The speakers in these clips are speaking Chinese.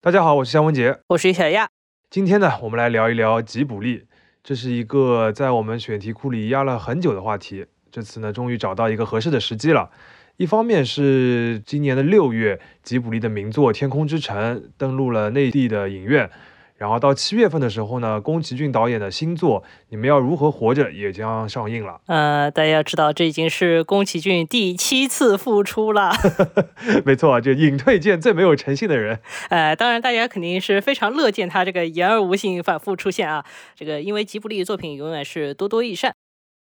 大家好，我是向文杰，我是小亚。今天呢，我们来聊一聊吉卜力，这是一个在我们选题库里压了很久的话题。这次呢，终于找到一个合适的时机了。一方面是今年的六月，吉卜力的名作《天空之城》登陆了内地的影院。然后到七月份的时候呢，宫崎骏导演的新作《你们要如何活着》也将上映了。呃，大家要知道，这已经是宫崎骏第七次复出了。没错，就隐退见最没有诚信的人。呃，当然，大家肯定是非常乐见他这个言而无信、反复出现啊。这个因为吉卜力作品永远是多多益善。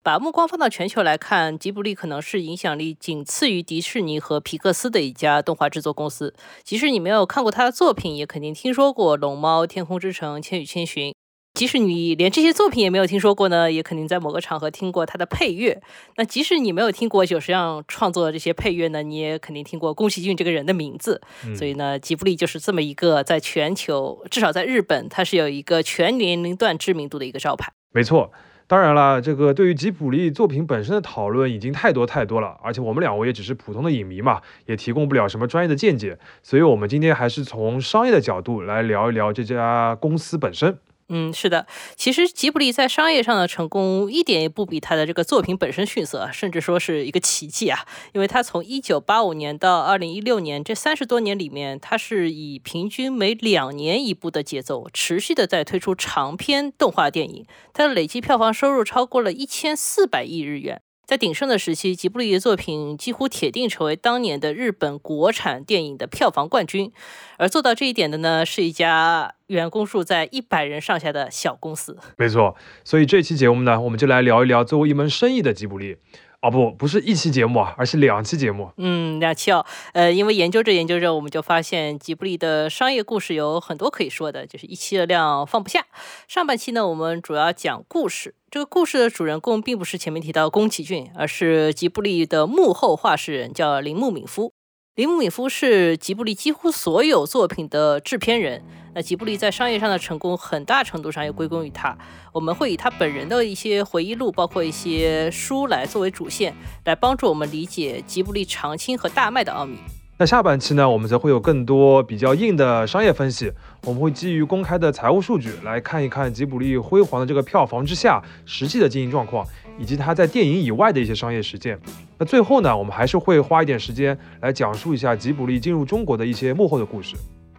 把目光放到全球来看，吉卜力可能是影响力仅次于迪士尼和皮克斯的一家动画制作公司。即使你没有看过他的作品，也肯定听说过《龙猫》《天空之城》《千与千寻》。即使你连这些作品也没有听说过呢，也肯定在某个场合听过他的配乐。那即使你没有听过久石让创作的这些配乐呢，你也肯定听过宫崎骏这个人的名字。所以呢，吉卜力就是这么一个在全球，至少在日本，它是有一个全年龄段知名度的一个招牌。没错。当然了，这个对于吉卜力作品本身的讨论已经太多太多了，而且我们两位也只是普通的影迷嘛，也提供不了什么专业的见解，所以我们今天还是从商业的角度来聊一聊这家公司本身。嗯，是的，其实吉卜力在商业上的成功一点也不比他的这个作品本身逊色，甚至说是一个奇迹啊！因为他从一九八五年到二零一六年这三十多年里面，他是以平均每两年一部的节奏，持续的在推出长篇动画电影，他的累计票房收入超过了一千四百亿日元。在鼎盛的时期，吉卜力的作品几乎铁定成为当年的日本国产电影的票房冠军。而做到这一点的呢，是一家员工数在一百人上下的小公司。没错，所以这期节目呢，我们就来聊一聊作为一门生意的吉卜力。哦不，不是一期节目啊，而是两期节目。嗯，两期哦。呃，因为研究着研究着，我们就发现吉卜力的商业故事有很多可以说的，就是一期的量放不下。上半期呢，我们主要讲故事。这个故事的主人公并不是前面提到宫崎骏，而是吉卜力的幕后话事人，叫铃木敏夫。铃木敏夫是吉卜力几乎所有作品的制片人。那吉卜力在商业上的成功，很大程度上要归功于他。我们会以他本人的一些回忆录，包括一些书来作为主线，来帮助我们理解吉卜力长青和大卖的奥秘。那下半期呢，我们则会有更多比较硬的商业分析。我们会基于公开的财务数据来看一看吉卜力辉煌的这个票房之下实际的经营状况，以及它在电影以外的一些商业实践。那最后呢，我们还是会花一点时间来讲述一下吉卜力进入中国的一些幕后的故事。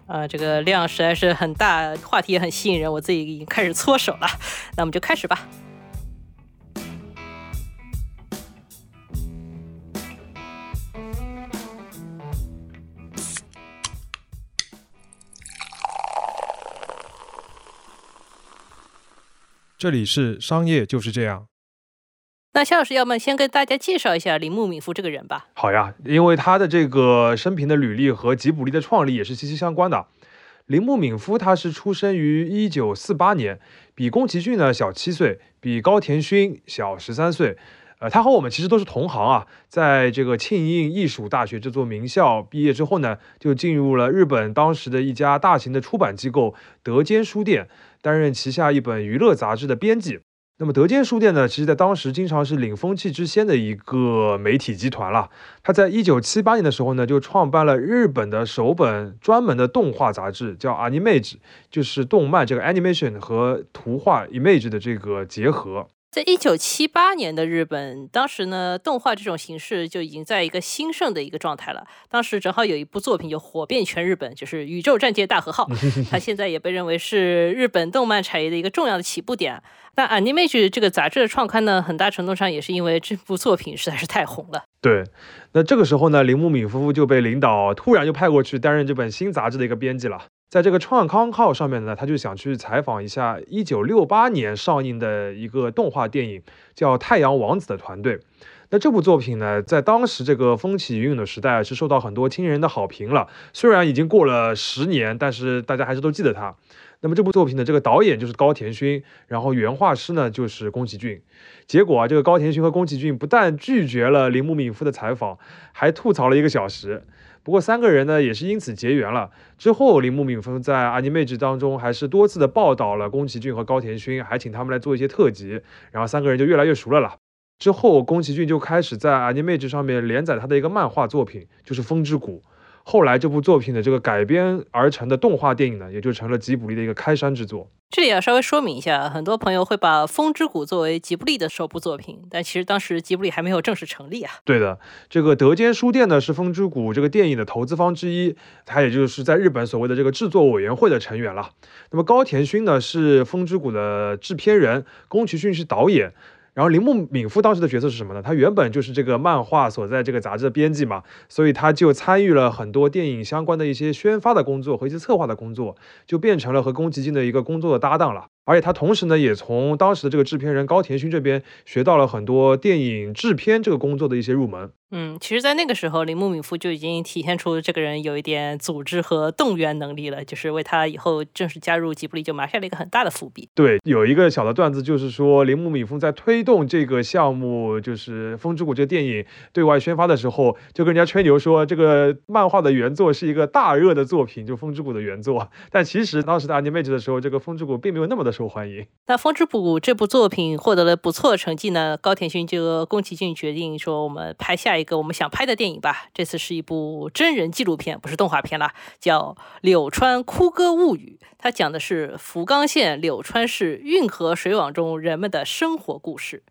啊，这个量实在是很大，话题也很吸引人，我自己已经开始搓手了。那我们就开始吧。这里是商业就是这样。那夏老师，要么先跟大家介绍一下铃木敏夫这个人吧。好呀，因为他的这个生平的履历和吉卜力的创立也是息息相关的。铃木敏夫他是出生于一九四八年，比宫崎骏呢小七岁，比高田勋小十三岁。呃，他和我们其实都是同行啊。在这个庆应艺术大学这座名校毕业之后呢，就进入了日本当时的一家大型的出版机构德间书店，担任旗下一本娱乐杂志的编辑。那么德间书店呢，其实在当时经常是领风气之先的一个媒体集团了。他在一九七八年的时候呢，就创办了日本的首本专门的动画杂志，叫 Animage，就是动漫这个 animation 和图画 image 的这个结合。在一九七八年的日本，当时呢，动画这种形式就已经在一个兴盛的一个状态了。当时正好有一部作品就火遍全日本，就是《宇宙战舰大和号》，它现在也被认为是日本动漫产业的一个重要的起步点。但 Animage 这个杂志的创刊呢，很大程度上也是因为这部作品实在是太红了。对，那这个时候呢，铃木敏夫就被领导突然就派过去担任这本新杂志的一个编辑了。在这个创刊号上面呢，他就想去采访一下1968年上映的一个动画电影，叫《太阳王子》的团队。那这部作品呢，在当时这个风起云涌的时代，是受到很多亲人的好评了。虽然已经过了十年，但是大家还是都记得他。那么这部作品的这个导演就是高田勋，然后原画师呢就是宫崎骏。结果啊，这个高田勋和宫崎骏不但拒绝了铃木敏夫的采访，还吐槽了一个小时。不过三个人呢也是因此结缘了。之后，铃木敏夫在《Animage》当中还是多次的报道了宫崎骏和高田勋，还请他们来做一些特辑，然后三个人就越来越熟了啦。之后，宫崎骏就开始在《Animage》上面连载他的一个漫画作品，就是《风之谷》。后来这部作品的这个改编而成的动画电影呢，也就成了吉卜力的一个开山之作。这里要稍微说明一下，很多朋友会把《风之谷》作为吉卜力的首部作品，但其实当时吉卜力还没有正式成立啊。对的，这个德间书店呢是《风之谷》这个电影的投资方之一，他也就是在日本所谓的这个制作委员会的成员了。那么高田勋呢是《风之谷》的制片人，宫崎骏是导演。然后铃木敏夫当时的角色是什么呢？他原本就是这个漫画所在这个杂志的编辑嘛，所以他就参与了很多电影相关的一些宣发的工作和一些策划的工作，就变成了和宫崎骏的一个工作的搭档了。而且他同时呢，也从当时的这个制片人高田勋这边学到了很多电影制片这个工作的一些入门。嗯，其实，在那个时候，铃木敏夫就已经体现出这个人有一点组织和动员能力了，就是为他以后正式加入吉卜力就埋下了一个很大的伏笔。对，有一个小的段子，就是说铃木敏夫在推动这个项目，就是《风之谷》这个电影对外宣发的时候，就跟人家吹牛说，这个漫画的原作是一个大热的作品，就《风之谷》的原作。但其实当时的 Animage 的时候，这个《风之谷》并没有那么的受欢迎。那《风之谷》这部作品获得了不错的成绩呢，高田勋就宫崎骏决定说，我们拍下一个我们想拍的电影吧。这次是一部真人纪录片，不是动画片了，叫《柳川哭歌物语》。它讲的是福冈县柳川市运河水网中人们的生活故事。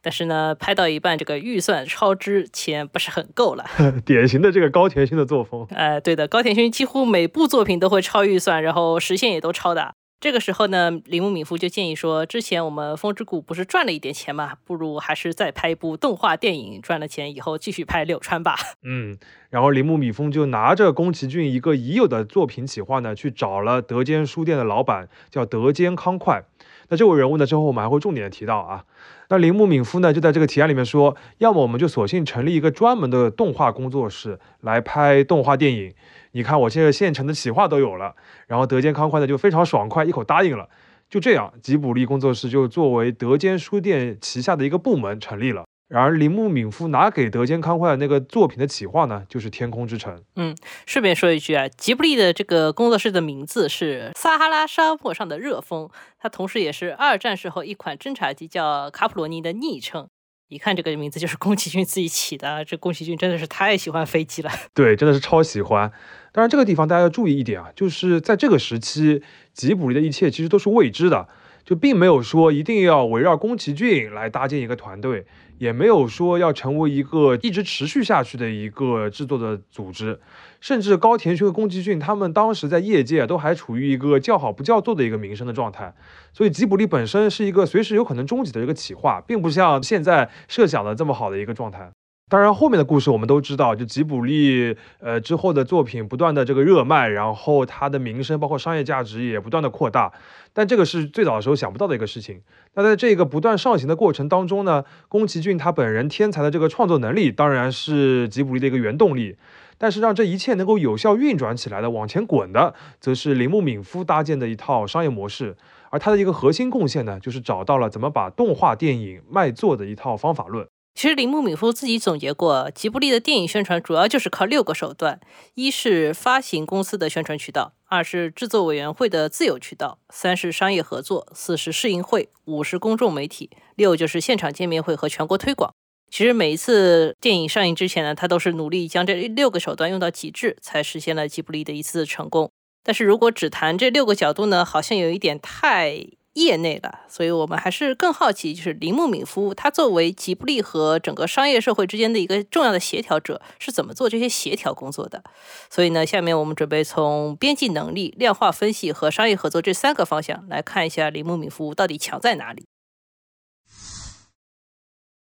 但是呢，拍到一半，这个预算超支，钱不是很够了。典型的这个高田勋的作风。哎，对的，高田勋几乎每部作品都会超预算，然后实现也都超的。这个时候呢，铃木敏夫就建议说：“之前我们风之谷不是赚了一点钱嘛，不如还是再拍一部动画电影，赚了钱以后继续拍柳川吧。”嗯，然后铃木敏夫就拿着宫崎骏一个已有的作品企划呢，去找了德间书店的老板，叫德间康快。那这位人物呢，之后我们还会重点提到啊。那铃木敏夫呢，就在这个提案里面说，要么我们就索性成立一个专门的动画工作室来拍动画电影。你看，我现在现成的企划都有了，然后德间康快呢就非常爽快，一口答应了。就这样，吉卜力工作室就作为德间书店旗下的一个部门成立了。然而，铃木敏夫拿给德间康快的那个作品的企划呢，就是《天空之城》。嗯，顺便说一句啊，吉卜力的这个工作室的名字是撒哈拉沙漠上的热风，它同时也是二战时候一款侦察机叫卡普罗尼的昵称。一看这个名字就是宫崎骏自己起的，这宫崎骏真的是太喜欢飞机了。对，真的是超喜欢。当然，这个地方大家要注意一点啊，就是在这个时期，吉卜力的一切其实都是未知的，就并没有说一定要围绕宫崎骏来搭建一个团队，也没有说要成为一个一直持续下去的一个制作的组织，甚至高田勋和宫崎骏他们当时在业界都还处于一个叫好不叫座的一个名声的状态，所以吉卜力本身是一个随时有可能终止的一个企划，并不像现在设想的这么好的一个状态。当然，后面的故事我们都知道，就吉卜力，呃，之后的作品不断的这个热卖，然后它的名声包括商业价值也不断的扩大。但这个是最早的时候想不到的一个事情。那在这个不断上行的过程当中呢，宫崎骏他本人天才的这个创作能力，当然是吉卜力的一个原动力。但是让这一切能够有效运转起来的、往前滚的，则是铃木敏夫搭建的一套商业模式。而他的一个核心贡献呢，就是找到了怎么把动画电影卖座的一套方法论。其实铃木敏夫自己总结过，吉卜力的电影宣传主要就是靠六个手段：一是发行公司的宣传渠道，二是制作委员会的自有渠道，三是商业合作，四是试映会，五是公众媒体，六就是现场见面会和全国推广。其实每一次电影上映之前呢，他都是努力将这六个手段用到极致，才实现了吉卜力的一次成功。但是如果只谈这六个角度呢，好像有一点太……业内的，所以我们还是更好奇，就是铃木敏夫他作为吉卜力和整个商业社会之间的一个重要的协调者，是怎么做这些协调工作的？所以呢，下面我们准备从编辑能力、量化分析和商业合作这三个方向来看一下铃木敏夫到底强在哪里。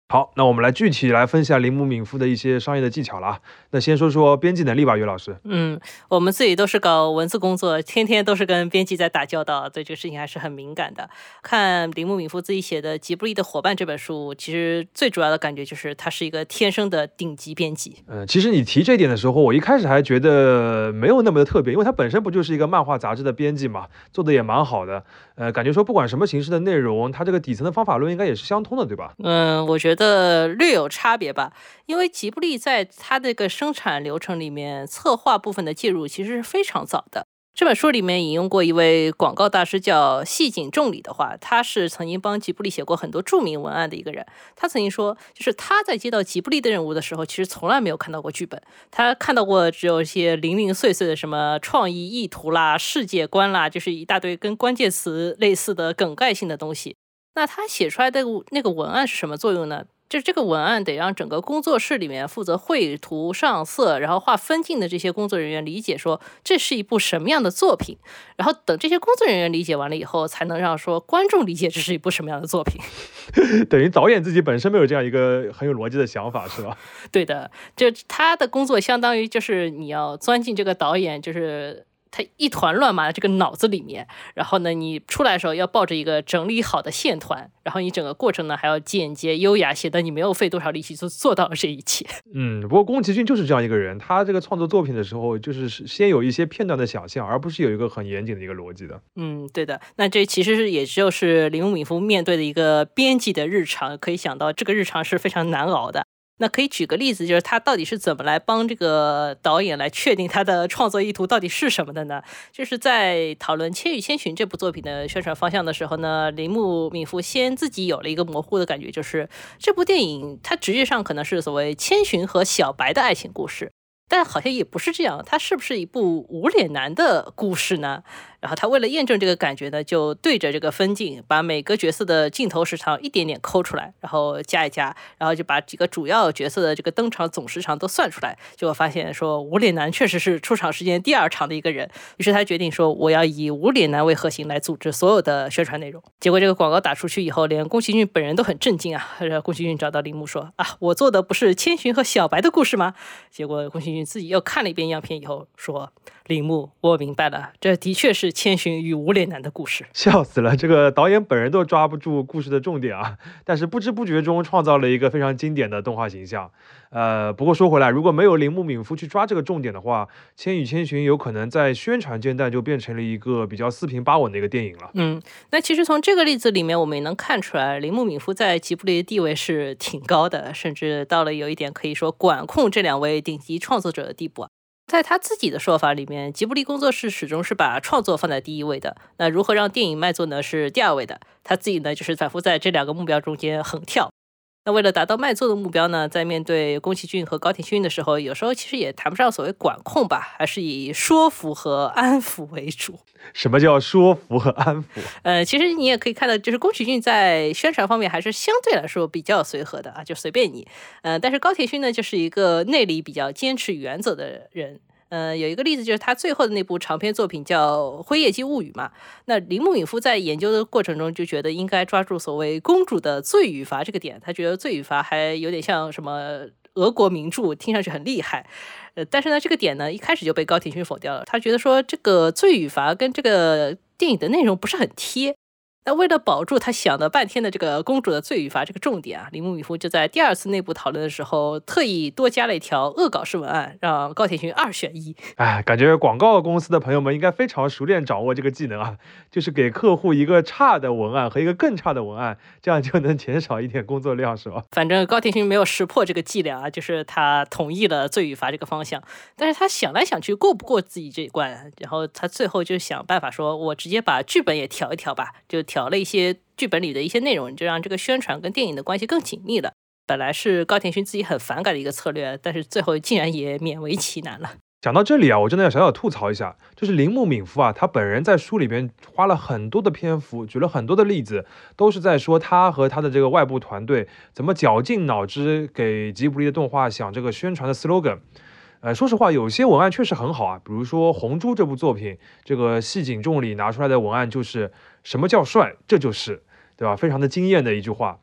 好，那我们来具体来分析下铃木敏夫的一些商业的技巧了啊。那先说说编辑能力吧，于老师。嗯，我们自己都是搞文字工作，天天都是跟编辑在打交道，对这个事情还是很敏感的。看铃木敏夫自己写的《吉卜力的伙伴》这本书，其实最主要的感觉就是他是一个天生的顶级编辑。嗯，其实你提这一点的时候，我一开始还觉得没有那么的特别，因为他本身不就是一个漫画杂志的编辑嘛，做的也蛮好的。呃，感觉说不管什么形式的内容，它这个底层的方法论应该也是相通的，对吧？嗯，我觉得。略有差别吧，因为吉布力在它这个生产流程里面，策划部分的介入其实是非常早的。这本书里面引用过一位广告大师叫细井重里的话，他是曾经帮吉卜力写过很多著名文案的一个人。他曾经说，就是他在接到吉卜力的任务的时候，其实从来没有看到过剧本，他看到过只有一些零零碎碎的什么创意意图啦、世界观啦，就是一大堆跟关键词类似的梗概性的东西。那他写出来的那个文案是什么作用呢？就是这个文案得让整个工作室里面负责绘图、上色，然后画分镜的这些工作人员理解说这是一部什么样的作品，然后等这些工作人员理解完了以后，才能让说观众理解这是一部什么样的作品。等于导演自己本身没有这样一个很有逻辑的想法，是吧？对的，就他的工作相当于就是你要钻进这个导演就是。他一团乱麻的这个脑子里面，然后呢，你出来的时候要抱着一个整理好的线团，然后你整个过程呢还要简洁优雅，显得你没有费多少力气就做到了这一切。嗯，不过宫崎骏就是这样一个人，他这个创作作品的时候，就是先有一些片段的想象，而不是有一个很严谨的一个逻辑的。嗯，对的。那这其实是也就是铃木敏夫面对的一个编辑的日常，可以想到这个日常是非常难熬的。那可以举个例子，就是他到底是怎么来帮这个导演来确定他的创作意图到底是什么的呢？就是在讨论《千与千寻》这部作品的宣传方向的时候呢，铃木敏夫先自己有了一个模糊的感觉，就是这部电影它直觉上可能是所谓千寻和小白的爱情故事。但好像也不是这样，它是不是一部无脸男的故事呢？然后他为了验证这个感觉呢，就对着这个分镜，把每个角色的镜头时长一点点抠出来，然后加一加，然后就把几个主要角色的这个登场总时长都算出来，结果发现说无脸男确实是出场时间第二长的一个人。于是他决定说，我要以无脸男为核心来组织所有的宣传内容。结果这个广告打出去以后，连宫崎骏本人都很震惊啊！然后宫崎骏找到铃木说：“啊，我做的不是千寻和小白的故事吗？”结果宫崎骏。自己又看了一遍样片以后说：“铃木，我明白了，这的确是千寻与无脸男的故事。”笑死了，这个导演本人都抓不住故事的重点啊！但是不知不觉中创造了一个非常经典的动画形象。呃，不过说回来，如果没有铃木敏夫去抓这个重点的话，《千与千寻》有可能在宣传阶段就变成了一个比较四平八稳的一个电影了。嗯，那其实从这个例子里面，我们也能看出来，铃木敏夫在吉卜力的地位是挺高的，甚至到了有一点可以说管控这两位顶级创作者的地步。在他自己的说法里面，吉卜力工作室始终是把创作放在第一位的。那如何让电影卖座呢？是第二位的。他自己呢，就是反复在这两个目标中间横跳。那为了达到卖座的目标呢，在面对宫崎骏和高田勋的时候，有时候其实也谈不上所谓管控吧，还是以说服和安抚为主。什么叫说服和安抚？呃，其实你也可以看到，就是宫崎骏在宣传方面还是相对来说比较随和的啊，就随便你。呃，但是高田勋呢，就是一个内里比较坚持原则的人。呃，有一个例子就是他最后的那部长篇作品叫《辉夜姬物语》嘛。那铃木敏夫在研究的过程中就觉得应该抓住所谓公主的罪与罚这个点，他觉得罪与罚还有点像什么俄国名著，听上去很厉害。呃，但是呢，这个点呢一开始就被高田勋否掉了，他觉得说这个罪与罚跟这个电影的内容不是很贴。那为了保住他想了半天的这个公主的罪与罚这个重点啊，铃木敏夫就在第二次内部讨论的时候，特意多加了一条恶搞式文案，让高田勋二选一。哎，感觉广告公司的朋友们应该非常熟练掌握这个技能啊，就是给客户一个差的文案和一个更差的文案，这样就能减少一点工作量，是吧？反正高田勋没有识破这个伎俩啊，就是他同意了罪与罚这个方向，但是他想来想去过不过自己这一关，然后他最后就想办法说，我直接把剧本也调一调吧，就调。调了一些剧本里的一些内容，就让这个宣传跟电影的关系更紧密了。本来是高田勋自己很反感的一个策略，但是最后竟然也勉为其难了。讲到这里啊，我真的要小小吐槽一下，就是铃木敏夫啊，他本人在书里边花了很多的篇幅，举了很多的例子，都是在说他和他的这个外部团队怎么绞尽脑汁给吉卜力的动画想这个宣传的 slogan。呃，说实话，有些文案确实很好啊，比如说《红猪》这部作品，这个细井重里拿出来的文案就是“什么叫帅，这就是”，对吧？非常的惊艳的一句话。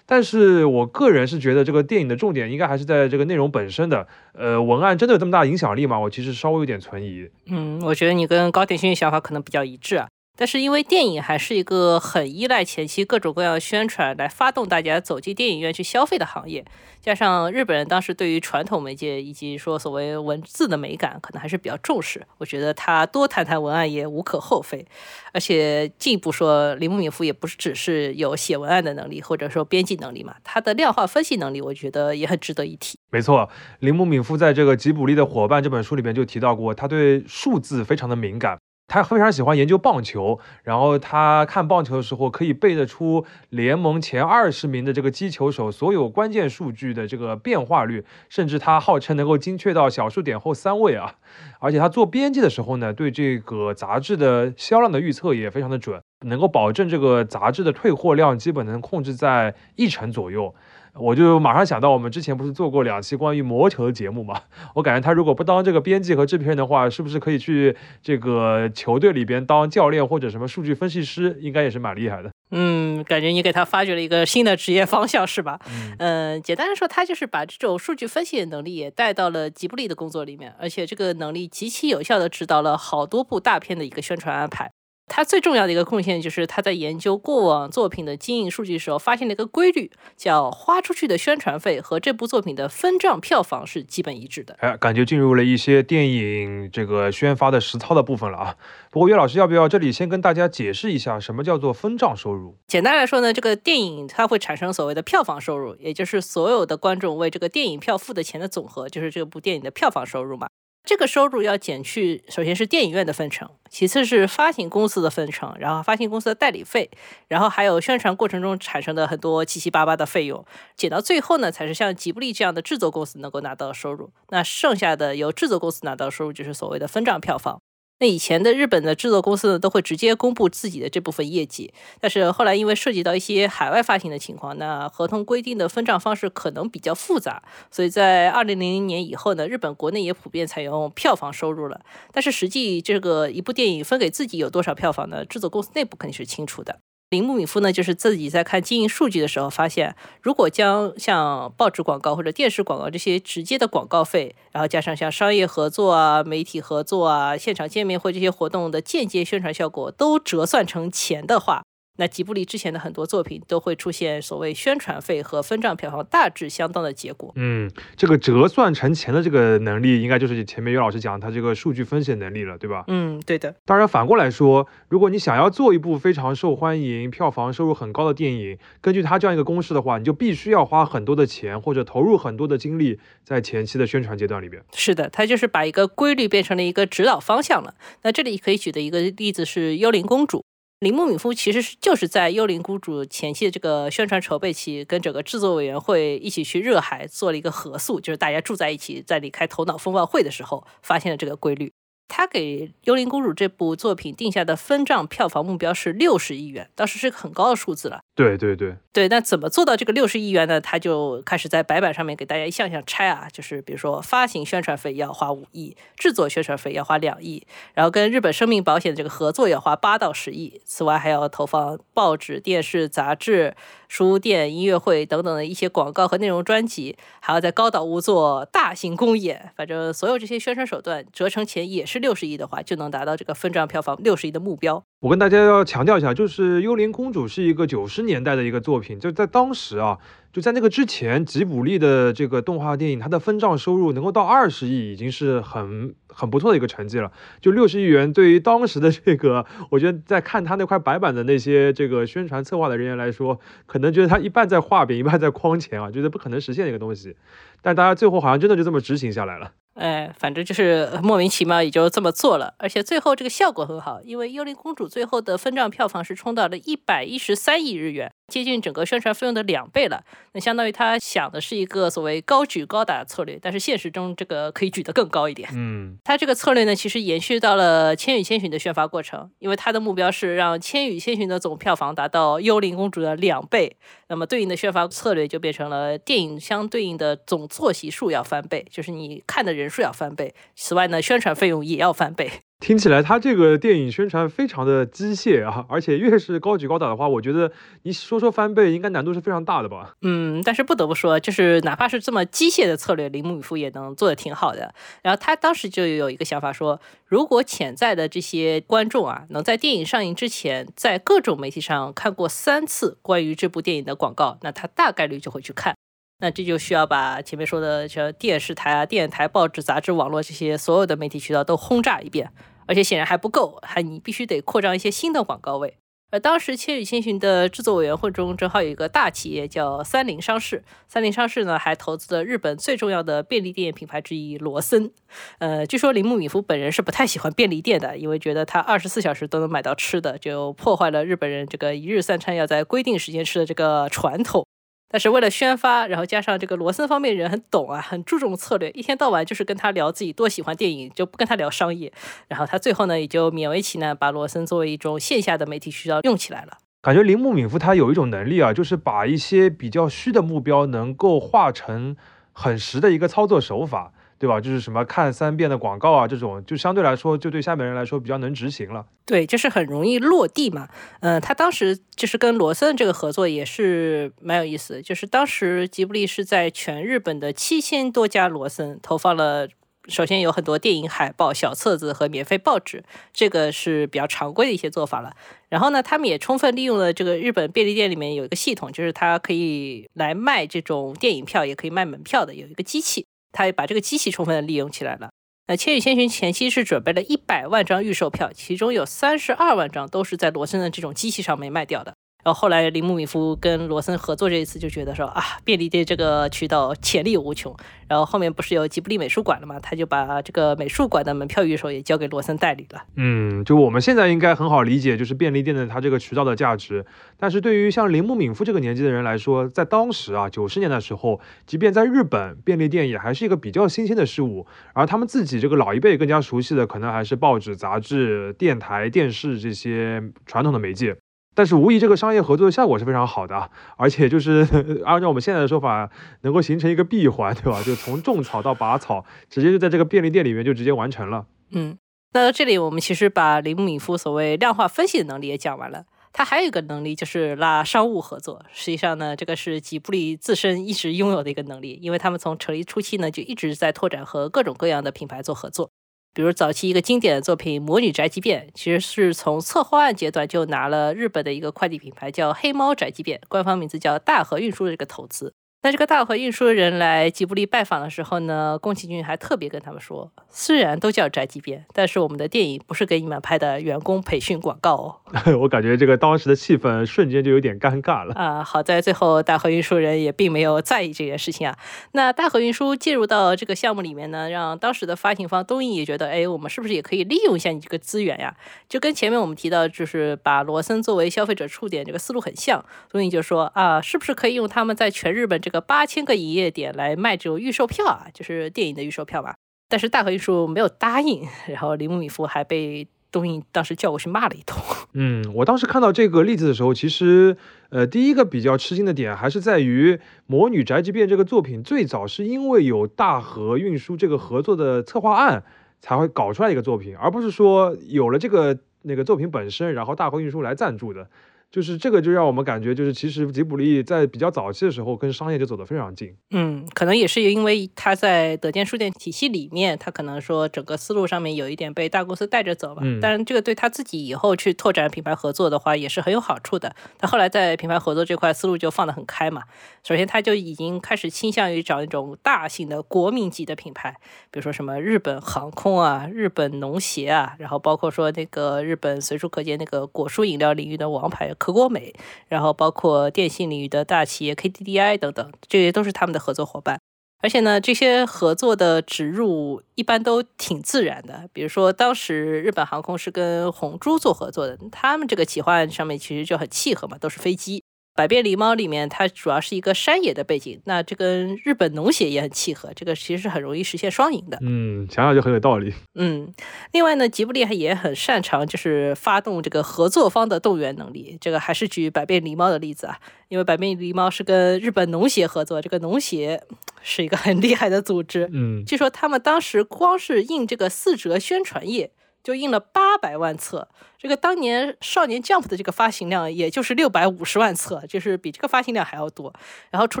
但是我个人是觉得，这个电影的重点应该还是在这个内容本身的。呃，文案真的有这么大影响力吗？我其实稍微有点存疑。嗯，我觉得你跟高田勋想法可能比较一致啊。但是因为电影还是一个很依赖前期各种各样宣传来发动大家走进电影院去消费的行业，加上日本人当时对于传统媒介以及说所谓文字的美感可能还是比较重视，我觉得他多谈谈文案也无可厚非。而且进一步说，铃木敏夫也不是只是有写文案的能力或者说编辑能力嘛，他的量化分析能力我觉得也很值得一提。没错，铃木敏夫在这个吉卜力的伙伴这本书里边就提到过，他对数字非常的敏感。他非常喜欢研究棒球，然后他看棒球的时候可以背得出联盟前二十名的这个击球手所有关键数据的这个变化率，甚至他号称能够精确到小数点后三位啊！而且他做编辑的时候呢，对这个杂志的销量的预测也非常的准，能够保证这个杂志的退货量基本能控制在一成左右。我就马上想到，我们之前不是做过两期关于魔球的节目嘛？我感觉他如果不当这个编辑和制片人的话，是不是可以去这个球队里边当教练或者什么数据分析师？应该也是蛮厉害的。嗯，感觉你给他发掘了一个新的职业方向，是吧？嗯，简单的说，他就是把这种数据分析的能力也带到了吉布力的工作里面，而且这个能力极其有效的指导了好多部大片的一个宣传安排。他最重要的一个贡献就是他在研究过往作品的经营数据的时候，发现了一个规律，叫花出去的宣传费和这部作品的分账票房是基本一致的。哎，感觉进入了一些电影这个宣发的实操的部分了啊。不过岳老师要不要这里先跟大家解释一下什么叫做分账收入？简单来说呢，这个电影它会产生所谓的票房收入，也就是所有的观众为这个电影票付的钱的总和，就是这部电影的票房收入嘛。这个收入要减去，首先是电影院的分成，其次是发行公司的分成，然后发行公司的代理费，然后还有宣传过程中产生的很多七七八八的费用，减到最后呢，才是像吉布利这样的制作公司能够拿到的收入。那剩下的由制作公司拿到收入，就是所谓的分账票房。那以前的日本的制作公司呢，都会直接公布自己的这部分业绩，但是后来因为涉及到一些海外发行的情况，那合同规定的分账方式可能比较复杂，所以在二零零零年以后呢，日本国内也普遍采用票房收入了。但是实际这个一部电影分给自己有多少票房呢？制作公司内部肯定是清楚的。林木敏夫呢，就是自己在看经营数据的时候发现，如果将像报纸广告或者电视广告这些直接的广告费，然后加上像商业合作啊、媒体合作啊、现场见面会这些活动的间接宣传效果，都折算成钱的话。那吉卜力之前的很多作品都会出现所谓宣传费和分账票房大致相当的结果。嗯，这个折算成钱的这个能力，应该就是前面于老师讲他这个数据分析能力了，对吧？嗯，对的。当然反过来说，如果你想要做一部非常受欢迎、票房收入很高的电影，根据他这样一个公式的话，你就必须要花很多的钱或者投入很多的精力在前期的宣传阶段里边。是的，他就是把一个规律变成了一个指导方向了。那这里可以举的一个例子是《幽灵公主》。铃木敏夫其实是就是在《幽灵公主》前期的这个宣传筹备期，跟整个制作委员会一起去热海做了一个合宿，就是大家住在一起，在离开头脑风暴会的时候，发现了这个规律。他给《幽灵公主》这部作品定下的分账票房目标是六十亿元，当时是个很高的数字了。对对对对，那怎么做到这个六十亿元呢？他就开始在白板上面给大家一项项拆啊，就是比如说发行宣传费要花五亿，制作宣传费要花两亿，然后跟日本生命保险的这个合作要花八到十亿，此外还要投放报纸、电视、杂志。书店、音乐会等等的一些广告和内容专辑，还要在高岛屋做大型公演，反正所有这些宣传手段折成钱也是六十亿的话，就能达到这个分账票房六十亿的目标。我跟大家要强调一下，就是《幽灵公主》是一个九十年代的一个作品，就在当时啊。就在那个之前，吉卜力的这个动画电影，它的分账收入能够到二十亿，已经是很很不错的一个成绩了。就六十亿元，对于当时的这个，我觉得在看他那块白板的那些这个宣传策划的人员来说，可能觉得他一半在画饼，一半在框钱啊，觉得不可能实现的一个东西。但大家最后好像真的就这么执行下来了。哎，反正就是莫名其妙也就这么做了，而且最后这个效果很好，因为《幽灵公主》最后的分账票房是冲到了一百一十三亿日元，接近整个宣传费用的两倍了。那相当于他想的是一个所谓高举高打的策略，但是现实中这个可以举得更高一点。嗯，他这个策略呢，其实延续到了《千与千寻》的宣发过程，因为他的目标是让《千与千寻》的总票房达到《幽灵公主》的两倍，那么对应的宣发策略就变成了电影相对应的总坐席数要翻倍，就是你看的人。人数要翻倍，此外呢，宣传费用也要翻倍。听起来他这个电影宣传非常的机械啊，而且越是高举高打的话，我觉得你说说翻倍，应该难度是非常大的吧？嗯，但是不得不说，就是哪怕是这么机械的策略，铃木敏夫也能做的挺好的。然后他当时就有一个想法说，如果潜在的这些观众啊，能在电影上映之前，在各种媒体上看过三次关于这部电影的广告，那他大概率就会去看。那这就需要把前面说的像电视台啊、电台、报纸、杂志、网络这些所有的媒体渠道都轰炸一遍，而且显然还不够，还你必须得扩张一些新的广告位。而当时《千与千寻》的制作委员会中，正好有一个大企业叫三菱商事。三菱商事呢，还投资了日本最重要的便利店品牌之一罗森。呃，据说铃木敏夫本人是不太喜欢便利店的，因为觉得他二十四小时都能买到吃的，就破坏了日本人这个一日三餐要在规定时间吃的这个传统。但是为了宣发，然后加上这个罗森方面人很懂啊，很注重策略，一天到晚就是跟他聊自己多喜欢电影，就不跟他聊商业。然后他最后呢，也就勉为其难把罗森作为一种线下的媒体渠道用起来了。感觉铃木敏夫他有一种能力啊，就是把一些比较虚的目标能够化成很实的一个操作手法。对吧？就是什么看三遍的广告啊，这种就相对来说，就对下面人来说比较能执行了。对，就是很容易落地嘛。嗯，他当时就是跟罗森这个合作也是蛮有意思。就是当时吉卜力是在全日本的七千多家罗森投放了，首先有很多电影海报、小册子和免费报纸，这个是比较常规的一些做法了。然后呢，他们也充分利用了这个日本便利店里面有一个系统，就是它可以来卖这种电影票，也可以卖门票的，有一个机器。他也把这个机器充分的利用起来了。那《千与千寻》前期是准备了一百万张预售票，其中有三十二万张都是在罗森的这种机器上没卖掉的。然后后来铃木敏夫跟罗森合作这一次，就觉得说啊，便利店这个渠道潜力无穷。然后后面不是有吉卜力美术馆了嘛，他就把这个美术馆的门票预售也交给罗森代理了。嗯，就我们现在应该很好理解，就是便利店的它这个渠道的价值。但是对于像铃木敏夫这个年纪的人来说，在当时啊，九十年的时候，即便在日本，便利店也还是一个比较新鲜的事物。而他们自己这个老一辈更加熟悉的，可能还是报纸、杂志、电台、电视这些传统的媒介。但是无疑，这个商业合作的效果是非常好的，而且就是 按照我们现在的说法，能够形成一个闭环，对吧？就从种草到拔草，直接就在这个便利店里面就直接完成了。嗯，那这里我们其实把铃木敏夫所谓量化分析的能力也讲完了，他还有一个能力就是拉商务合作。实际上呢，这个是吉布力自身一直拥有的一个能力，因为他们从成立初期呢就一直在拓展和各种各样的品牌做合作。比如早期一个经典的作品《魔女宅急便》，其实是从策划案阶段就拿了日本的一个快递品牌叫黑猫宅急便，官方名字叫大和运输的这个投资。在这个大和运输人来吉卜力拜访的时候呢，宫崎骏还特别跟他们说，虽然都叫宅急便，但是我们的电影不是给你们拍的员工培训广告哦。我感觉这个当时的气氛瞬间就有点尴尬了啊！好在最后大和运输人也并没有在意这件事情啊。那大和运输介入到这个项目里面呢，让当时的发行方东映也觉得，哎，我们是不是也可以利用一下你这个资源呀？就跟前面我们提到，就是把罗森作为消费者触点这个思路很像。东映就说啊，是不是可以用他们在全日本这个八千个营业点来卖这种预售票啊，就是电影的预售票嘛。但是大和运输没有答应，然后铃木敏夫还被东映当时叫过去骂了一通。嗯，我当时看到这个例子的时候，其实呃，第一个比较吃惊的点还是在于《魔女宅急便》这个作品最早是因为有大和运输这个合作的策划案才会搞出来一个作品，而不是说有了这个那个作品本身，然后大和运输来赞助的。就是这个，就让我们感觉，就是其实吉卜力在比较早期的时候，跟商业就走得非常近。嗯，可能也是因为他在德间书店体系里面，他可能说整个思路上面有一点被大公司带着走吧。嗯。当然，这个对他自己以后去拓展品牌合作的话，也是很有好处的。他后来在品牌合作这块思路就放得很开嘛。首先，他就已经开始倾向于找那种大型的国民级的品牌，比如说什么日本航空啊、日本农协啊，然后包括说那个日本随处可见那个果蔬饮料领域的王牌。可国美，然后包括电信领域的大企业 KDDI 等等，这些都是他们的合作伙伴。而且呢，这些合作的植入一般都挺自然的。比如说，当时日本航空是跟红猪做合作的，他们这个企划案上面其实就很契合嘛，都是飞机。百变狸猫里面，它主要是一个山野的背景，那这跟日本农协也很契合，这个其实是很容易实现双赢的。嗯，想想就很有道理。嗯，另外呢，吉卜力也很擅长就是发动这个合作方的动员能力，这个还是举百变狸猫的例子啊，因为百变狸猫是跟日本农协合作，这个农协是一个很厉害的组织。嗯，据说他们当时光是印这个四折宣传页。就印了八百万册，这个当年《少年 Jump》的这个发行量也就是六百五十万册，就是比这个发行量还要多。然后除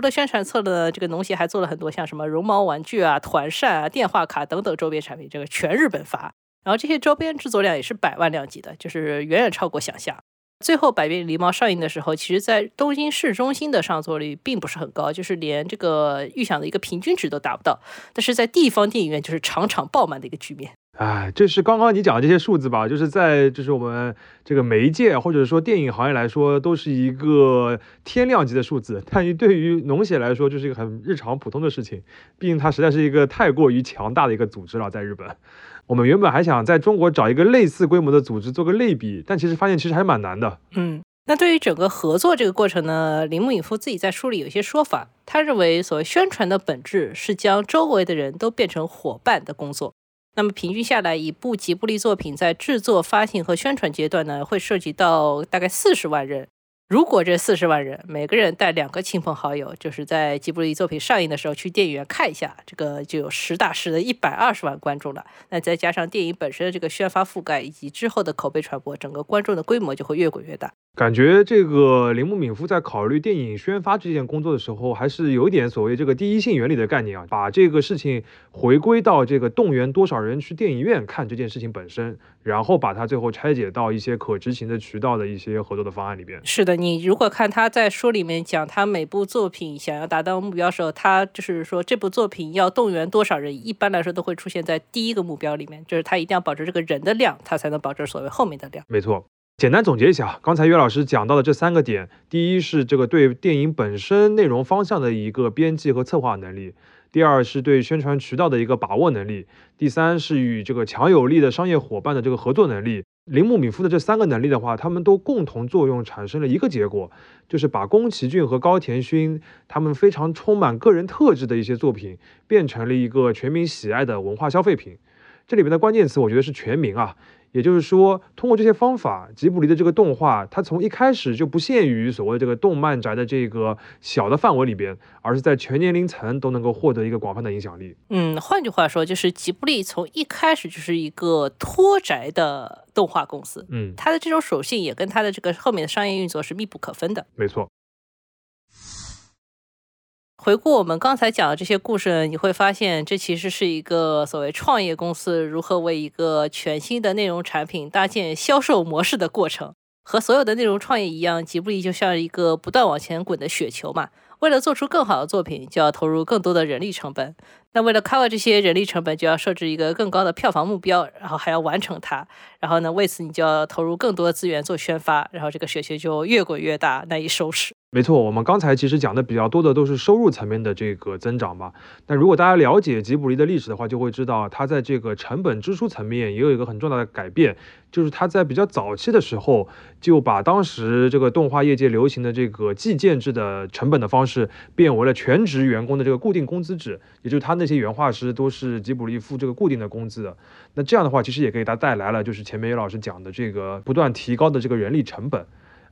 了宣传册的这个农协还做了很多像什么绒毛玩具啊、团扇啊、电话卡等等周边产品，这个全日本发。然后这些周边制作量也是百万量级的，就是远远超过想象。最后《百变狸猫》上映的时候，其实在东京市中心的上座率并不是很高，就是连这个预想的一个平均值都达不到。但是在地方电影院就是场场爆满的一个局面。哎，这是刚刚你讲的这些数字吧？就是在就是我们这个媒介或者说电影行业来说，都是一个天量级的数字。但于对于农协来说，就是一个很日常普通的事情。毕竟它实在是一个太过于强大的一个组织了，在日本。我们原本还想在中国找一个类似规模的组织做个类比，但其实发现其实还蛮难的。嗯，那对于整个合作这个过程呢，铃木影夫自己在书里有一些说法。他认为，所谓宣传的本质是将周围的人都变成伙伴的工作。那么平均下来，一部吉卜力作品在制作、发行和宣传阶段呢，会涉及到大概四十万人。如果这四十万人每个人带两个亲朋好友，就是在吉卜力作品上映的时候去电影院看一下，这个就有实打实的一百二十万观众了。那再加上电影本身的这个宣发覆盖以及之后的口碑传播，整个观众的规模就会越滚越大。感觉这个铃木敏夫在考虑电影宣发这件工作的时候，还是有一点所谓这个第一性原理的概念啊，把这个事情回归到这个动员多少人去电影院看这件事情本身，然后把它最后拆解到一些可执行的渠道的一些合作的方案里边。是的，你如果看他在书里面讲他每部作品想要达到目标时候，他就是说这部作品要动员多少人，一般来说都会出现在第一个目标里面，就是他一定要保证这个人的量，他才能保证所谓后面的量。没错。简单总结一下，刚才岳老师讲到的这三个点：第一是这个对电影本身内容方向的一个编辑和策划能力；第二是对宣传渠道的一个把握能力；第三是与这个强有力的商业伙伴的这个合作能力。铃木敏夫的这三个能力的话，他们都共同作用产生了一个结果，就是把宫崎骏和高田勋他们非常充满个人特质的一些作品，变成了一个全民喜爱的文化消费品。这里面的关键词，我觉得是全民啊。也就是说，通过这些方法，吉卜力的这个动画，它从一开始就不限于所谓这个动漫宅的这个小的范围里边，而是在全年龄层都能够获得一个广泛的影响力。嗯，换句话说，就是吉卜力从一开始就是一个脱宅的动画公司。嗯，它的这种属性也跟它的这个后面的商业运作是密不可分的。没错。回顾我们刚才讲的这些故事，你会发现这其实是一个所谓创业公司如何为一个全新的内容产品搭建销售模式的过程。和所有的内容创业一样，吉布力就像一个不断往前滚的雪球嘛。为了做出更好的作品，就要投入更多的人力成本。那为了 cover 这些人力成本，就要设置一个更高的票房目标，然后还要完成它。然后呢，为此你就要投入更多的资源做宣发，然后这个雪球就越滚越大，难以收拾。没错，我们刚才其实讲的比较多的都是收入层面的这个增长吧。但如果大家了解吉卜力的历史的话，就会知道它在这个成本支出层面也有一个很重大的改变，就是它在比较早期的时候就把当时这个动画业界流行的这个计件制的成本的方式变为了全职员工的这个固定工资制，也就是他那些原画师都是吉卜力付这个固定的工资的。那这样的话，其实也给他带来了就是前面叶老师讲的这个不断提高的这个人力成本。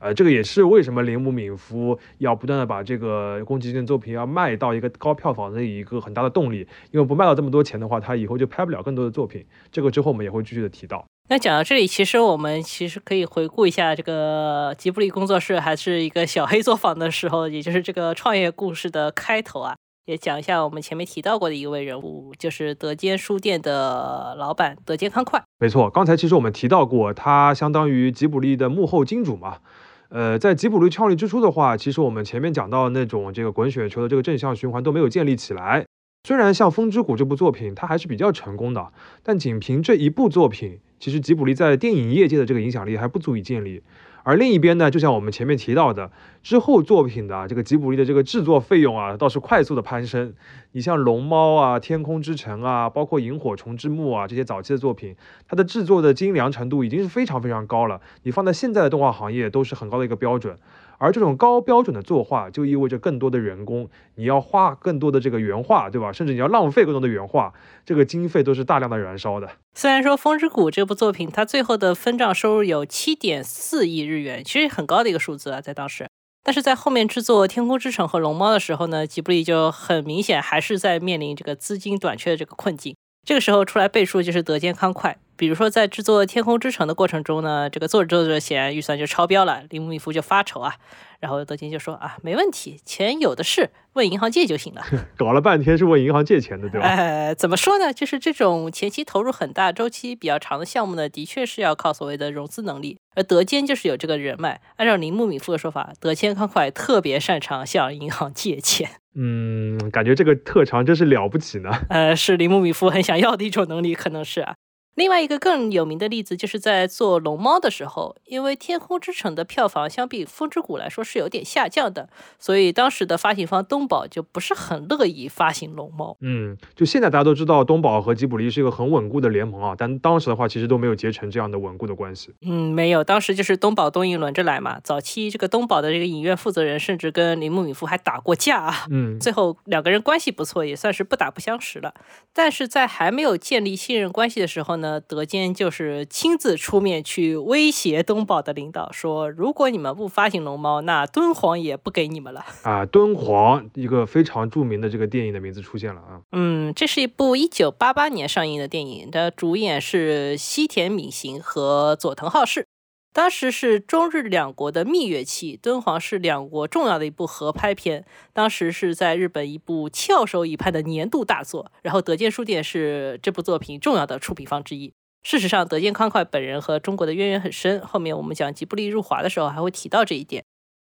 呃，这个也是为什么铃木敏夫要不断的把这个宫崎骏作品要卖到一个高票房的一个很大的动力，因为不卖到这么多钱的话，他以后就拍不了更多的作品。这个之后我们也会继续的提到。那讲到这里，其实我们其实可以回顾一下这个吉卜力工作室还是一个小黑作坊的时候，也就是这个创业故事的开头啊，也讲一下我们前面提到过的一位人物，就是德间书店的老板德间康快。没错，刚才其实我们提到过，他相当于吉卜力的幕后金主嘛。呃，在吉卜力创立之初的话，其实我们前面讲到那种这个滚雪球的这个正向循环都没有建立起来。虽然像《风之谷》这部作品，它还是比较成功的，但仅凭这一部作品，其实吉卜力在电影业界的这个影响力还不足以建立。而另一边呢，就像我们前面提到的，之后作品的这个吉卜力的这个制作费用啊，倒是快速的攀升。你像龙猫啊、天空之城啊，包括萤火虫之墓啊这些早期的作品，它的制作的精良程度已经是非常非常高了。你放在现在的动画行业都是很高的一个标准。而这种高标准的作画，就意味着更多的人工，你要花更多的这个原画，对吧？甚至你要浪费更多的原画，这个经费都是大量的燃烧的。虽然说《风之谷》这部作品，它最后的分账收入有七点四亿日元，其实很高的一个数字啊，在当时。但是在后面制作《天空之城》和《龙猫》的时候呢，吉卜力就很明显还是在面临这个资金短缺的这个困境。这个时候出来背书就是德间康快。比如说，在制作《天空之城》的过程中呢，这个做着做着显然预算就超标了，铃木敏夫就发愁啊。然后德间就说啊，没问题，钱有的是，问银行借就行了。搞了半天是问银行借钱的，对吧？呃，怎么说呢？就是这种前期投入很大、周期比较长的项目呢，的确是要靠所谓的融资能力。而德坚就是有这个人脉。按照铃木敏夫的说法，德间康快特别擅长向银行借钱。嗯，感觉这个特长真是了不起呢。呃，是铃木敏夫很想要的一种能力，可能是啊。另外一个更有名的例子，就是在做《龙猫》的时候，因为《天空之城》的票房相比《风之谷》来说是有点下降的，所以当时的发行方东宝就不是很乐意发行《龙猫》。嗯，就现在大家都知道东宝和吉卜力是一个很稳固的联盟啊，但当时的话其实都没有结成这样的稳固的关系。嗯，没有，当时就是东宝东映轮着来嘛。早期这个东宝的这个影院负责人甚至跟铃木敏夫还打过架啊。嗯，最后两个人关系不错，也算是不打不相识了。但是在还没有建立信任关系的时候呢，德坚就是亲自出面去威胁东宝的领导，说如果你们不发行龙猫，那敦煌也不给你们了。啊，敦煌一个非常著名的这个电影的名字出现了啊。嗯，这是一部一九八八年上映的电影，的主演是西田敏行和佐藤浩市。当时是中日两国的蜜月期，敦煌是两国重要的一部合拍片。当时是在日本一部翘首以盼的年度大作，然后德间书店是这部作品重要的出品方之一。事实上，德间康快本人和中国的渊源很深，后面我们讲吉卜力入华的时候还会提到这一点。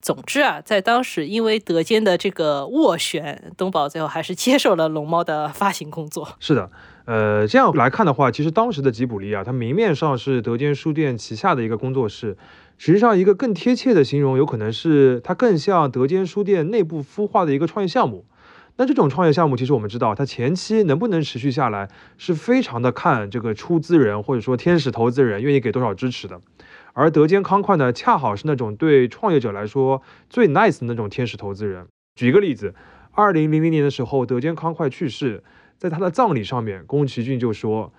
总之啊，在当时因为德间的这个斡旋，东宝最后还是接受了龙猫的发行工作。是的。呃，这样来看的话，其实当时的吉卜力啊，它明面上是德间书店旗下的一个工作室，实际上一个更贴切的形容，有可能是它更像德间书店内部孵化的一个创业项目。那这种创业项目，其实我们知道，它前期能不能持续下来，是非常的看这个出资人或者说天使投资人愿意给多少支持的。而德间康快呢，恰好是那种对创业者来说最 nice 的那种天使投资人。举一个例子，二零零零年的时候，德间康快去世。在他的葬礼上面，宫崎骏就说：“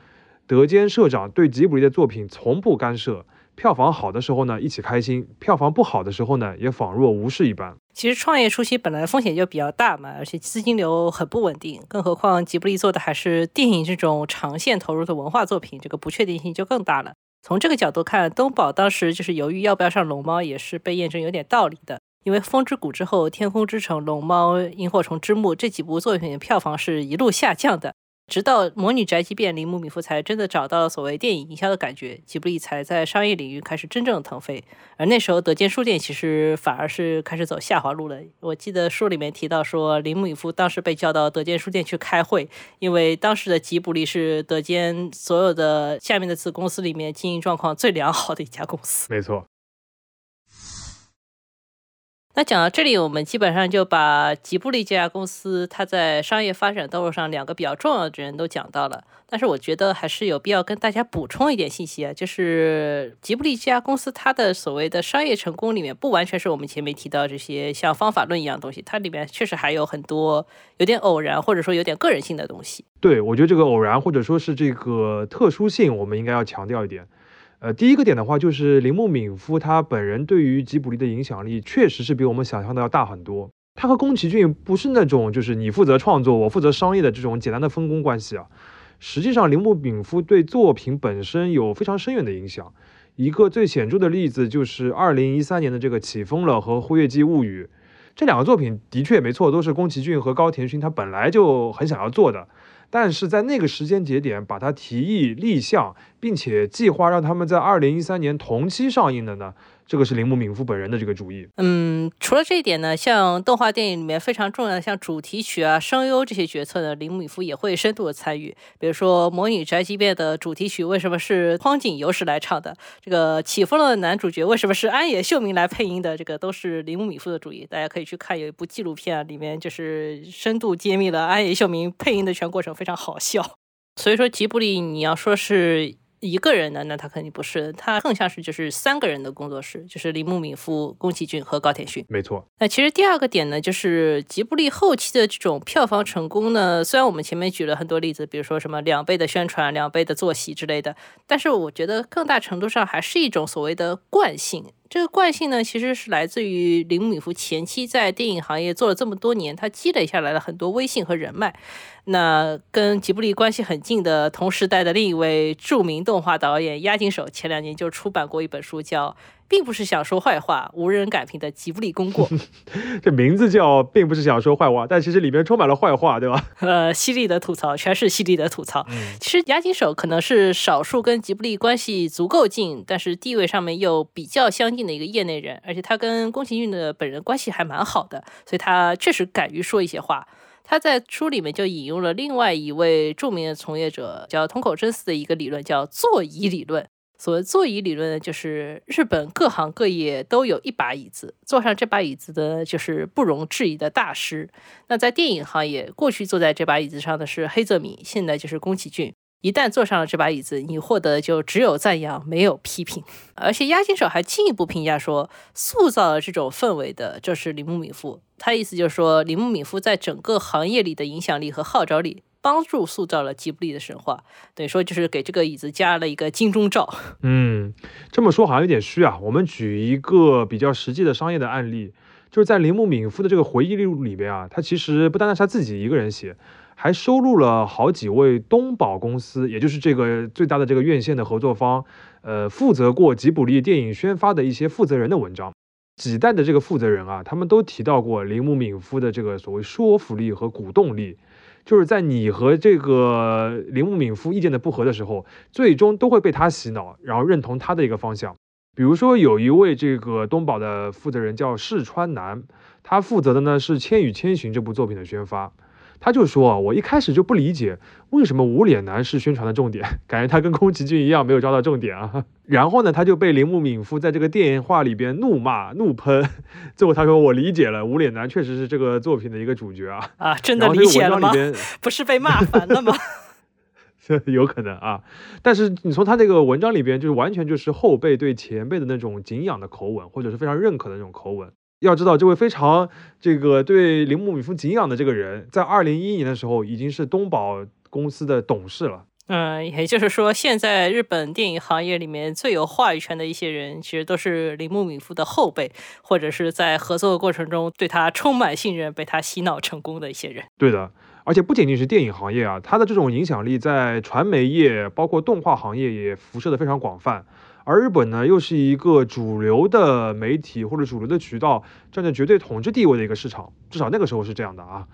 德间社长对吉卜力的作品从不干涉，票房好的时候呢一起开心，票房不好的时候呢也仿若无事一般。”其实创业初期本来风险就比较大嘛，而且资金流很不稳定，更何况吉卜力做的还是电影这种长线投入的文化作品，这个不确定性就更大了。从这个角度看，东宝当时就是犹豫要不要上龙猫，也是被验证有点道理的。因为《风之谷》之后，《天空之城》《龙猫》《萤火虫之墓》这几部作品的票房是一路下降的，直到《魔女宅急便》铃木敏夫才真的找到了所谓电影营销的感觉，吉卜力才在商业领域开始真正腾飞。而那时候，德间书店其实反而是开始走下滑路了。我记得书里面提到说，铃木敏夫当时被叫到德间书店去开会，因为当时的吉卜力是德间所有的下面的子公司里面经营状况最良好的一家公司。没错。那讲到这里，我们基本上就把吉布力这家公司它在商业发展道路上两个比较重要的人都讲到了。但是我觉得还是有必要跟大家补充一点信息啊，就是吉布力这家公司它的所谓的商业成功里面，不完全是我们前面提到这些像方法论一样东西，它里面确实还有很多有点偶然或者说有点个人性的东西。对，我觉得这个偶然或者说是这个特殊性，我们应该要强调一点。呃，第一个点的话，就是铃木敏夫他本人对于吉卜力的影响力，确实是比我们想象的要大很多。他和宫崎骏不是那种就是你负责创作，我负责商业的这种简单的分工关系啊。实际上，铃木敏夫对作品本身有非常深远的影响。一个最显著的例子就是二零一三年的这个《起风了》和《辉夜姬物语》这两个作品，的确没错，都是宫崎骏和高田勋他本来就很想要做的。但是在那个时间节点，把它提议立项，并且计划让他们在二零一三年同期上映的呢？这个是铃木敏夫本人的这个主意。嗯，除了这一点呢，像动画电影里面非常重要的像主题曲啊、声优这些角色呢，铃木敏夫也会深度的参与。比如说《魔女宅急便》的主题曲为什么是荒井由实来唱的？这个起风了的男主角为什么是安野秀明来配音的？这个都是铃木敏夫的主意。大家可以去看有一部纪录片啊，里面就是深度揭秘了安野秀明配音的全过程，非常好笑。所以说吉卜力，你要说是。一个人的那他肯定不是，他更像是就是三个人的工作室，就是铃木敏夫、宫崎骏和高田勋。没错。那其实第二个点呢，就是吉卜力后期的这种票房成功呢，虽然我们前面举了很多例子，比如说什么两倍的宣传、两倍的坐席之类的，但是我觉得更大程度上还是一种所谓的惯性。这个惯性呢，其实是来自于铃木敏夫前期在电影行业做了这么多年，他积累下来了很多威信和人脉。那跟吉卜力关系很近的同时代的另一位著名动画导演押井守，前两年就出版过一本书，叫。并不是想说坏话，无人敢评的吉卜力功过。这名字叫并不是想说坏话，但其实里面充满了坏话，对吧？呃，犀利的吐槽，全是犀利的吐槽。其实押井守可能是少数跟吉卜力关系足够近，但是地位上面又比较相近的一个业内人，而且他跟宫崎骏的本人关系还蛮好的，所以他确实敢于说一些话。他在书里面就引用了另外一位著名的从业者，叫通口真嗣的一个理论，叫座椅理论。所谓座椅理论呢，就是日本各行各业都有一把椅子，坐上这把椅子的就是不容置疑的大师。那在电影行业，过去坐在这把椅子上的是黑泽明，现在就是宫崎骏。一旦坐上了这把椅子，你获得的就只有赞扬，没有批评。而且押井守还进一步评价说，塑造了这种氛围的就是铃木敏夫。他意思就是说，铃木敏夫在整个行业里的影响力和号召力。帮助塑造了吉卜力的神话，等于说就是给这个椅子加了一个金钟罩。嗯，这么说好像有点虚啊。我们举一个比较实际的商业的案例，就是在铃木敏夫的这个回忆录里边啊，他其实不单单是他自己一个人写，还收录了好几位东宝公司，也就是这个最大的这个院线的合作方，呃，负责过吉卜力电影宣发的一些负责人的文章。几代的这个负责人啊，他们都提到过铃木敏夫的这个所谓说服力和鼓动力。就是在你和这个铃木敏夫意见的不合的时候，最终都会被他洗脑，然后认同他的一个方向。比如说，有一位这个东宝的负责人叫世川南，他负责的呢是《千与千寻》这部作品的宣发。他就说啊，我一开始就不理解为什么无脸男是宣传的重点，感觉他跟宫崎骏一样没有抓到重点啊。然后呢，他就被铃木敏夫在这个电话里边怒骂、怒喷。最后他说：“我理解了，无脸男确实是这个作品的一个主角啊。”啊，真的理解了吗？不是被骂烦了吗？有可能啊。但是你从他这个文章里边，就是完全就是后辈对前辈的那种敬仰的口吻，或者是非常认可的那种口吻。要知道，这位非常这个对铃木敏夫敬仰的这个人，在二零一一年的时候已经是东宝公司的董事了。嗯，也就是说，现在日本电影行业里面最有话语权的一些人，其实都是铃木敏夫的后辈，或者是在合作的过程中对他充满信任、被他洗脑成功的一些人。对的，而且不仅仅是电影行业啊，他的这种影响力在传媒业、包括动画行业也辐射的非常广泛。而日本呢，又是一个主流的媒体或者主流的渠道占着绝对统治地位的一个市场，至少那个时候是这样的啊。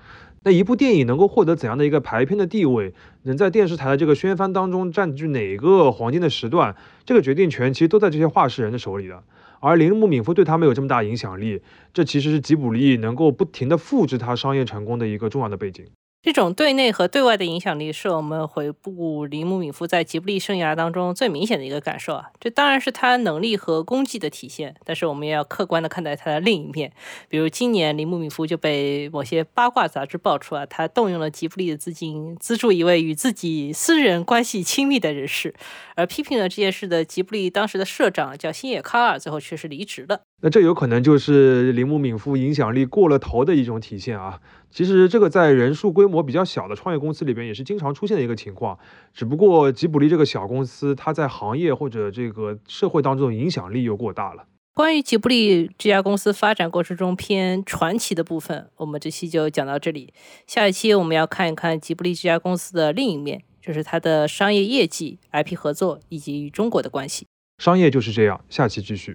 那一部电影能够获得怎样的一个排片的地位，能在电视台的这个宣发当中占据哪个黄金的时段，这个决定权其实都在这些话事人的手里的。而铃木敏夫对他们有这么大影响力，这其实是吉卜力能够不停的复制他商业成功的一个重要的背景。这种对内和对外的影响力，是我们回顾铃木敏夫在吉卜力生涯当中最明显的一个感受啊。这当然是他能力和功绩的体现，但是我们也要客观的看待他的另一面。比如今年铃木敏夫就被某些八卦杂志爆出啊，他动用了吉卜力的资金资助一位与自己私人关系亲密的人士，而批评了这件事的吉卜力当时的社长叫星野康二，最后却是离职了。那这有可能就是铃木敏夫影响力过了头的一种体现啊。其实这个在人数规模比较小的创业公司里边也是经常出现的一个情况，只不过吉卜力这个小公司，它在行业或者这个社会当中的影响力又过大了。关于吉卜力这家公司发展过程中偏传奇的部分，我们这期就讲到这里。下一期我们要看一看吉卜力这家公司的另一面，就是它的商业业绩、IP 合作以及与中国的关系。商业就是这样，下期继续。